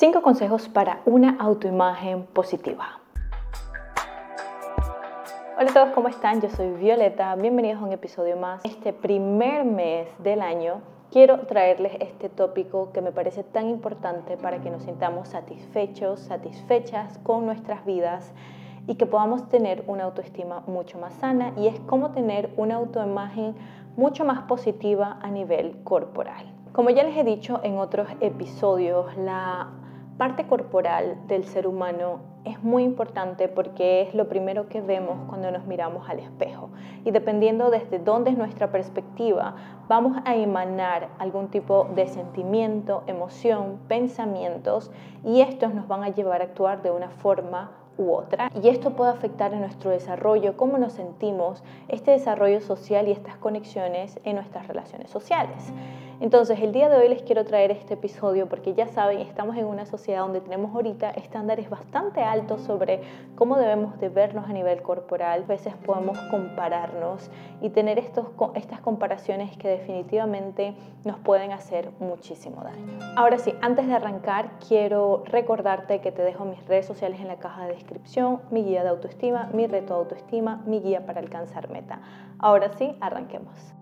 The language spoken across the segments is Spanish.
5 consejos para una autoimagen positiva. Hola a todos, ¿cómo están? Yo soy Violeta, bienvenidos a un episodio más. Este primer mes del año quiero traerles este tópico que me parece tan importante para que nos sintamos satisfechos, satisfechas con nuestras vidas y que podamos tener una autoestima mucho más sana y es cómo tener una autoimagen mucho más positiva a nivel corporal. Como ya les he dicho en otros episodios, la parte corporal del ser humano es muy importante porque es lo primero que vemos cuando nos miramos al espejo. Y dependiendo desde dónde es nuestra perspectiva, vamos a emanar algún tipo de sentimiento, emoción, pensamientos y estos nos van a llevar a actuar de una forma u otra. Y esto puede afectar en nuestro desarrollo, cómo nos sentimos, este desarrollo social y estas conexiones en nuestras relaciones sociales. Entonces, el día de hoy les quiero traer este episodio porque ya saben, estamos en una sociedad donde tenemos ahorita estándares bastante altos sobre cómo debemos de vernos a nivel corporal. A veces podemos compararnos y tener estos, estas comparaciones que definitivamente nos pueden hacer muchísimo daño. Ahora sí, antes de arrancar, quiero recordarte que te dejo mis redes sociales en la caja de descripción, mi guía de autoestima, mi reto de autoestima, mi guía para alcanzar meta. Ahora sí, arranquemos.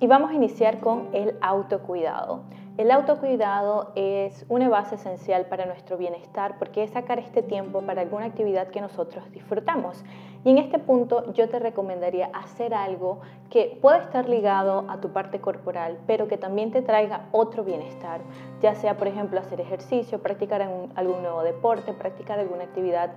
Y vamos a iniciar con el autocuidado. El autocuidado es una base esencial para nuestro bienestar porque es sacar este tiempo para alguna actividad que nosotros disfrutamos. Y en este punto yo te recomendaría hacer algo que pueda estar ligado a tu parte corporal, pero que también te traiga otro bienestar, ya sea por ejemplo hacer ejercicio, practicar algún nuevo deporte, practicar alguna actividad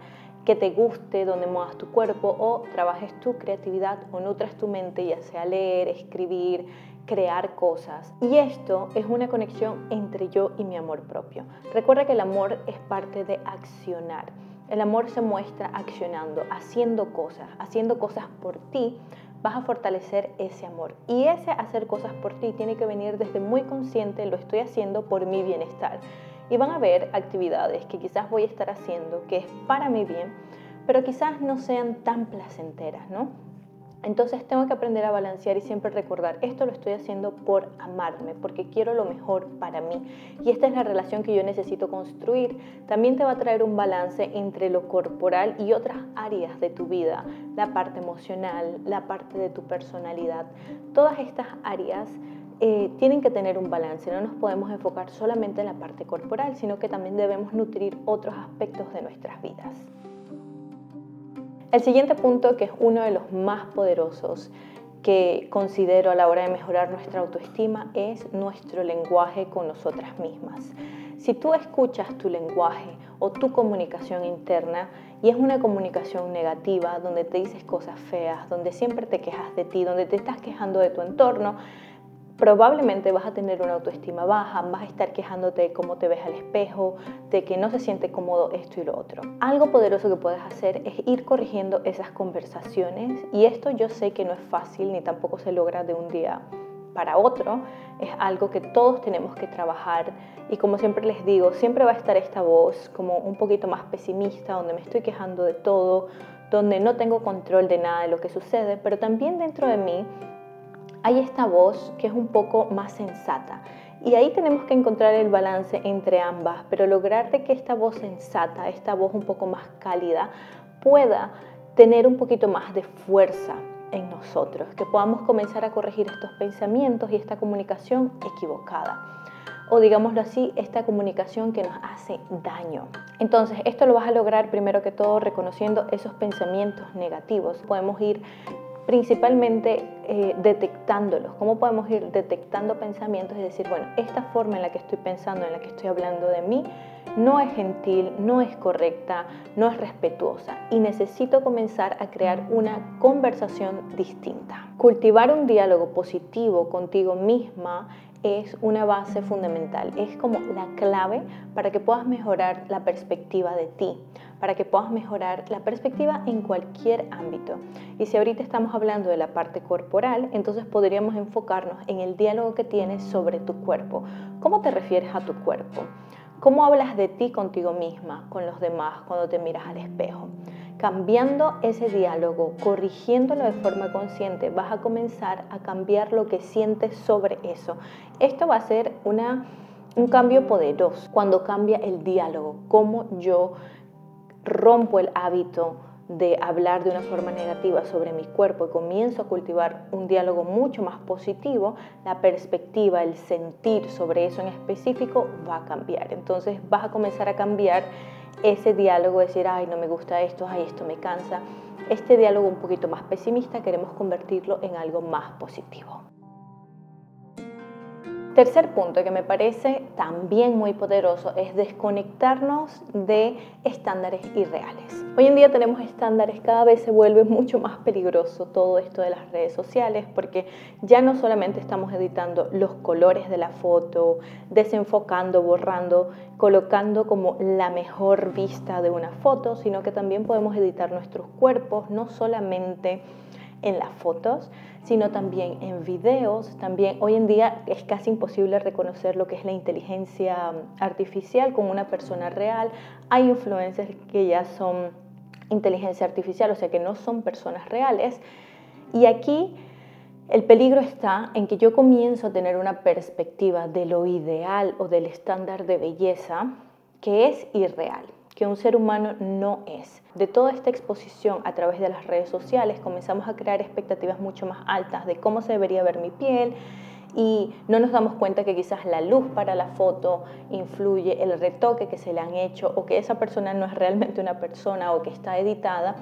que te guste, donde muevas tu cuerpo o trabajes tu creatividad o nutras tu mente, ya sea leer, escribir, crear cosas. Y esto es una conexión entre yo y mi amor propio. Recuerda que el amor es parte de accionar. El amor se muestra accionando, haciendo cosas, haciendo cosas por ti. Vas a fortalecer ese amor. Y ese hacer cosas por ti tiene que venir desde muy consciente, lo estoy haciendo por mi bienestar y van a haber actividades que quizás voy a estar haciendo que es para mi bien, pero quizás no sean tan placenteras, ¿no? Entonces tengo que aprender a balancear y siempre recordar, esto lo estoy haciendo por amarme, porque quiero lo mejor para mí. Y esta es la relación que yo necesito construir. También te va a traer un balance entre lo corporal y otras áreas de tu vida, la parte emocional, la parte de tu personalidad. Todas estas áreas eh, tienen que tener un balance, no nos podemos enfocar solamente en la parte corporal, sino que también debemos nutrir otros aspectos de nuestras vidas. El siguiente punto, que es uno de los más poderosos que considero a la hora de mejorar nuestra autoestima, es nuestro lenguaje con nosotras mismas. Si tú escuchas tu lenguaje o tu comunicación interna y es una comunicación negativa, donde te dices cosas feas, donde siempre te quejas de ti, donde te estás quejando de tu entorno, probablemente vas a tener una autoestima baja, vas a estar quejándote de cómo te ves al espejo, de que no se siente cómodo esto y lo otro. Algo poderoso que puedes hacer es ir corrigiendo esas conversaciones y esto yo sé que no es fácil ni tampoco se logra de un día para otro, es algo que todos tenemos que trabajar y como siempre les digo, siempre va a estar esta voz como un poquito más pesimista, donde me estoy quejando de todo, donde no tengo control de nada de lo que sucede, pero también dentro de mí hay esta voz que es un poco más sensata. Y ahí tenemos que encontrar el balance entre ambas, pero lograr de que esta voz sensata, esta voz un poco más cálida, pueda tener un poquito más de fuerza en nosotros, que podamos comenzar a corregir estos pensamientos y esta comunicación equivocada. O digámoslo así, esta comunicación que nos hace daño. Entonces, esto lo vas a lograr primero que todo reconociendo esos pensamientos negativos. Podemos ir principalmente eh, detectándolos, cómo podemos ir detectando pensamientos y decir, bueno, esta forma en la que estoy pensando, en la que estoy hablando de mí, no es gentil, no es correcta, no es respetuosa y necesito comenzar a crear una conversación distinta. Cultivar un diálogo positivo contigo misma es una base fundamental, es como la clave para que puedas mejorar la perspectiva de ti, para que puedas mejorar la perspectiva en cualquier ámbito. Y si ahorita estamos hablando de la parte corporal, entonces podríamos enfocarnos en el diálogo que tienes sobre tu cuerpo. ¿Cómo te refieres a tu cuerpo? ¿Cómo hablas de ti contigo misma, con los demás, cuando te miras al espejo? Cambiando ese diálogo, corrigiéndolo de forma consciente, vas a comenzar a cambiar lo que sientes sobre eso. Esto va a ser una un cambio poderoso cuando cambia el diálogo, cómo yo rompo el hábito de hablar de una forma negativa sobre mi cuerpo y comienzo a cultivar un diálogo mucho más positivo, la perspectiva, el sentir sobre eso en específico va a cambiar. Entonces vas a comenzar a cambiar ese diálogo, decir, ay, no me gusta esto, ay, esto me cansa. Este diálogo un poquito más pesimista queremos convertirlo en algo más positivo. Tercer punto que me parece también muy poderoso es desconectarnos de estándares irreales. Hoy en día tenemos estándares, cada vez se vuelve mucho más peligroso todo esto de las redes sociales porque ya no solamente estamos editando los colores de la foto, desenfocando, borrando, colocando como la mejor vista de una foto, sino que también podemos editar nuestros cuerpos, no solamente en las fotos, sino también en videos. También hoy en día es casi imposible reconocer lo que es la inteligencia artificial con una persona real. Hay influencers que ya son inteligencia artificial, o sea que no son personas reales. Y aquí el peligro está en que yo comienzo a tener una perspectiva de lo ideal o del estándar de belleza que es irreal que un ser humano no es. De toda esta exposición a través de las redes sociales comenzamos a crear expectativas mucho más altas de cómo se debería ver mi piel y no nos damos cuenta que quizás la luz para la foto influye, el retoque que se le han hecho o que esa persona no es realmente una persona o que está editada.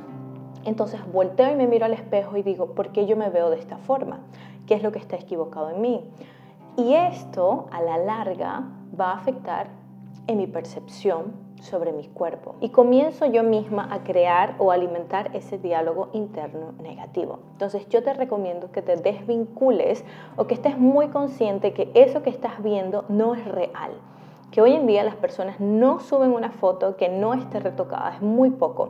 Entonces volteo y me miro al espejo y digo, ¿por qué yo me veo de esta forma? ¿Qué es lo que está equivocado en mí? Y esto a la larga va a afectar en mi percepción sobre mi cuerpo y comienzo yo misma a crear o alimentar ese diálogo interno negativo. Entonces yo te recomiendo que te desvincules o que estés muy consciente que eso que estás viendo no es real. Que hoy en día las personas no suben una foto que no esté retocada, es muy poco.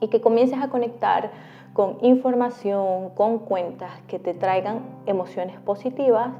Y que comiences a conectar con información, con cuentas que te traigan emociones positivas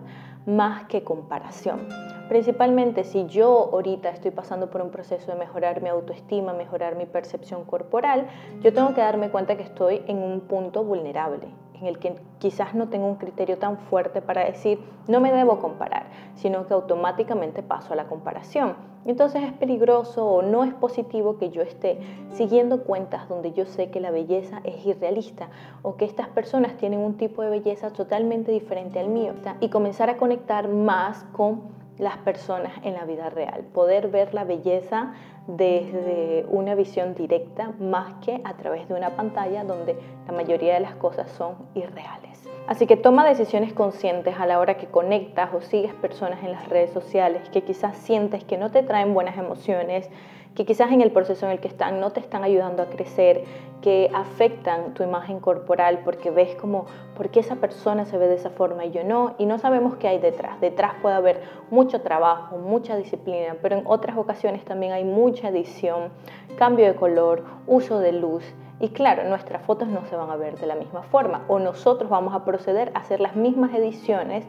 más que comparación. Principalmente si yo ahorita estoy pasando por un proceso de mejorar mi autoestima, mejorar mi percepción corporal, yo tengo que darme cuenta que estoy en un punto vulnerable, en el que quizás no tengo un criterio tan fuerte para decir no me debo comparar, sino que automáticamente paso a la comparación. Entonces es peligroso o no es positivo que yo esté siguiendo cuentas donde yo sé que la belleza es irrealista o que estas personas tienen un tipo de belleza totalmente diferente al mío y comenzar a conectar más con las personas en la vida real, poder ver la belleza desde una visión directa más que a través de una pantalla donde la mayoría de las cosas son irreales. Así que toma decisiones conscientes a la hora que conectas o sigues personas en las redes sociales que quizás sientes que no te traen buenas emociones, que quizás en el proceso en el que están no te están ayudando a crecer, que afectan tu imagen corporal porque ves como, ¿por qué esa persona se ve de esa forma y yo no? Y no sabemos qué hay detrás. Detrás puede haber mucho trabajo, mucha disciplina, pero en otras ocasiones también hay mucha edición, cambio de color, uso de luz. Y claro, nuestras fotos no se van a ver de la misma forma o nosotros vamos a proceder a hacer las mismas ediciones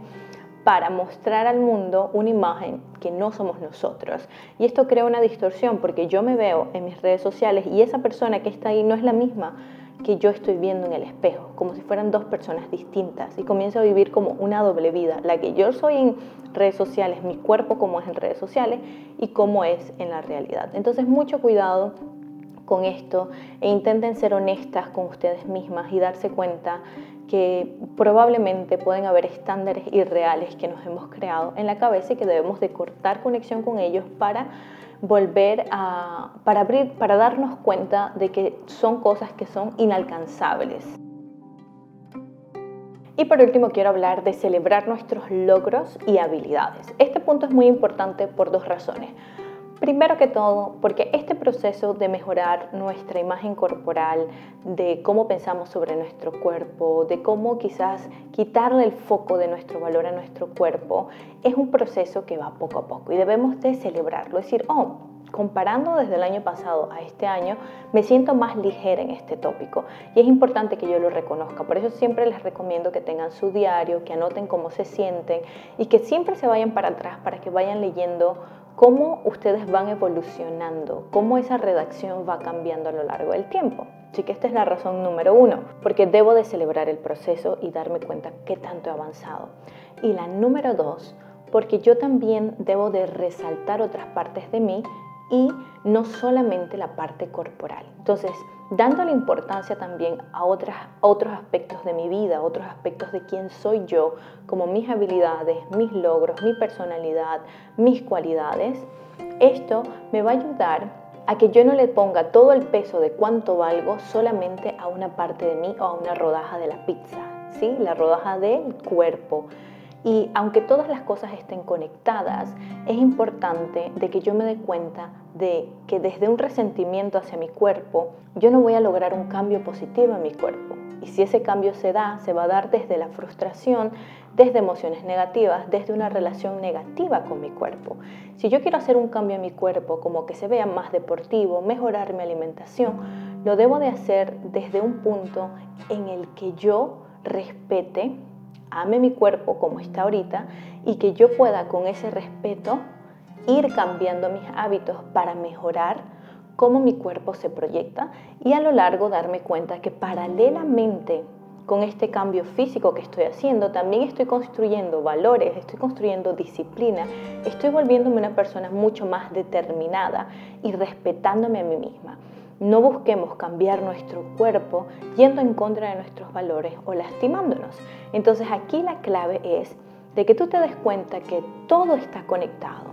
para mostrar al mundo una imagen que no somos nosotros. Y esto crea una distorsión porque yo me veo en mis redes sociales y esa persona que está ahí no es la misma que yo estoy viendo en el espejo, como si fueran dos personas distintas y comienzo a vivir como una doble vida, la que yo soy en redes sociales, mi cuerpo como es en redes sociales y cómo es en la realidad. Entonces mucho cuidado con esto e intenten ser honestas con ustedes mismas y darse cuenta que probablemente pueden haber estándares irreales que nos hemos creado en la cabeza y que debemos de cortar conexión con ellos para volver a, para abrir, para darnos cuenta de que son cosas que son inalcanzables. Y por último quiero hablar de celebrar nuestros logros y habilidades. Este punto es muy importante por dos razones. Primero que todo, porque este proceso de mejorar nuestra imagen corporal, de cómo pensamos sobre nuestro cuerpo, de cómo quizás quitarle el foco de nuestro valor a nuestro cuerpo, es un proceso que va poco a poco y debemos de celebrarlo. Es decir, oh, comparando desde el año pasado a este año, me siento más ligera en este tópico y es importante que yo lo reconozca. Por eso siempre les recomiendo que tengan su diario, que anoten cómo se sienten y que siempre se vayan para atrás para que vayan leyendo cómo ustedes van evolucionando, cómo esa redacción va cambiando a lo largo del tiempo. Así que esta es la razón número uno, porque debo de celebrar el proceso y darme cuenta qué tanto he avanzado. Y la número dos, porque yo también debo de resaltar otras partes de mí y no solamente la parte corporal. Entonces, dando la importancia también a, otras, otros aspectos de mi vida, otros aspectos de quién soy yo, como mis habilidades, mis logros, mi personalidad, mis cualidades, esto me va a ayudar a que yo no le ponga todo el peso de cuánto valgo solamente a una parte de mí o a una rodaja de la pizza, ¿sí? La rodaja del cuerpo. Y aunque todas las cosas estén conectadas, es importante de que yo me dé cuenta de que desde un resentimiento hacia mi cuerpo, yo no voy a lograr un cambio positivo en mi cuerpo. Y si ese cambio se da, se va a dar desde la frustración, desde emociones negativas, desde una relación negativa con mi cuerpo. Si yo quiero hacer un cambio en mi cuerpo, como que se vea más deportivo, mejorar mi alimentación, lo debo de hacer desde un punto en el que yo respete ame mi cuerpo como está ahorita y que yo pueda con ese respeto ir cambiando mis hábitos para mejorar cómo mi cuerpo se proyecta y a lo largo darme cuenta que paralelamente con este cambio físico que estoy haciendo, también estoy construyendo valores, estoy construyendo disciplina, estoy volviéndome una persona mucho más determinada y respetándome a mí misma. No busquemos cambiar nuestro cuerpo yendo en contra de nuestros valores o lastimándonos. Entonces aquí la clave es de que tú te des cuenta que todo está conectado.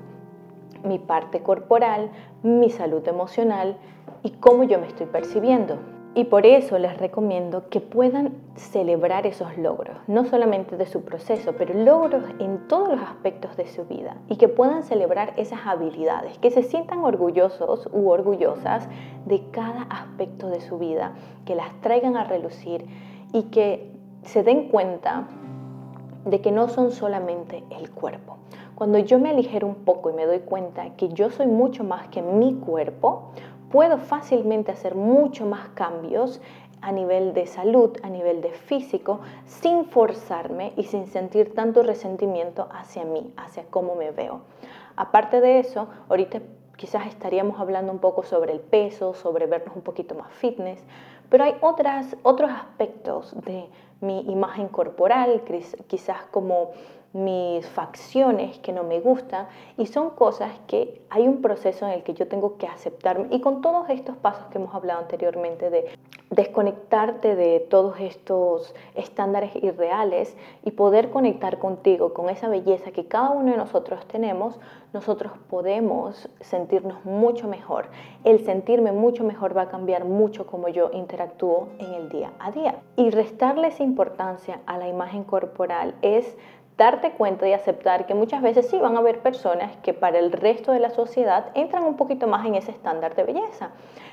Mi parte corporal, mi salud emocional y cómo yo me estoy percibiendo. Y por eso les recomiendo que puedan celebrar esos logros, no solamente de su proceso, pero logros en todos los aspectos de su vida y que puedan celebrar esas habilidades, que se sientan orgullosos u orgullosas de cada aspecto de su vida, que las traigan a relucir y que se den cuenta de que no son solamente el cuerpo. Cuando yo me aligero un poco y me doy cuenta que yo soy mucho más que mi cuerpo, puedo fácilmente hacer mucho más cambios a nivel de salud, a nivel de físico, sin forzarme y sin sentir tanto resentimiento hacia mí, hacia cómo me veo. Aparte de eso, ahorita quizás estaríamos hablando un poco sobre el peso, sobre vernos un poquito más fitness, pero hay otras, otros aspectos de mi imagen corporal, quizás como mis facciones que no me gustan y son cosas que hay un proceso en el que yo tengo que aceptarme y con todos estos pasos que hemos hablado anteriormente de desconectarte de todos estos estándares irreales y poder conectar contigo con esa belleza que cada uno de nosotros tenemos, nosotros podemos sentirnos mucho mejor. El sentirme mucho mejor va a cambiar mucho como yo interactúo en el día a día. Y restarle esa importancia a la imagen corporal es darte cuenta y aceptar que muchas veces sí van a haber personas que para el resto de la sociedad entran un poquito más en ese estándar de belleza.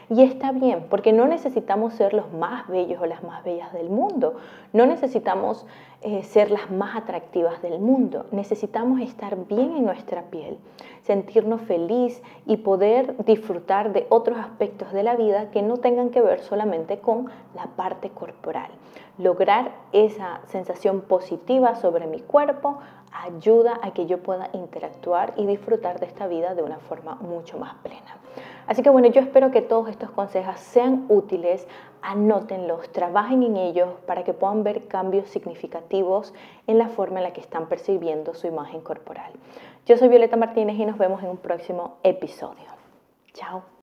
Y está bien, porque no necesitamos ser los más bellos o las más bellas del mundo, no necesitamos eh, ser las más atractivas del mundo, necesitamos estar bien en nuestra piel, sentirnos feliz y poder disfrutar de otros aspectos de la vida que no tengan que ver solamente con la parte corporal. Lograr esa sensación positiva sobre mi cuerpo ayuda a que yo pueda interactuar y disfrutar de esta vida de una forma mucho más plena. Así que bueno, yo espero que todos estos consejos sean útiles, anótenlos, trabajen en ellos para que puedan ver cambios significativos en la forma en la que están percibiendo su imagen corporal. Yo soy Violeta Martínez y nos vemos en un próximo episodio. Chao.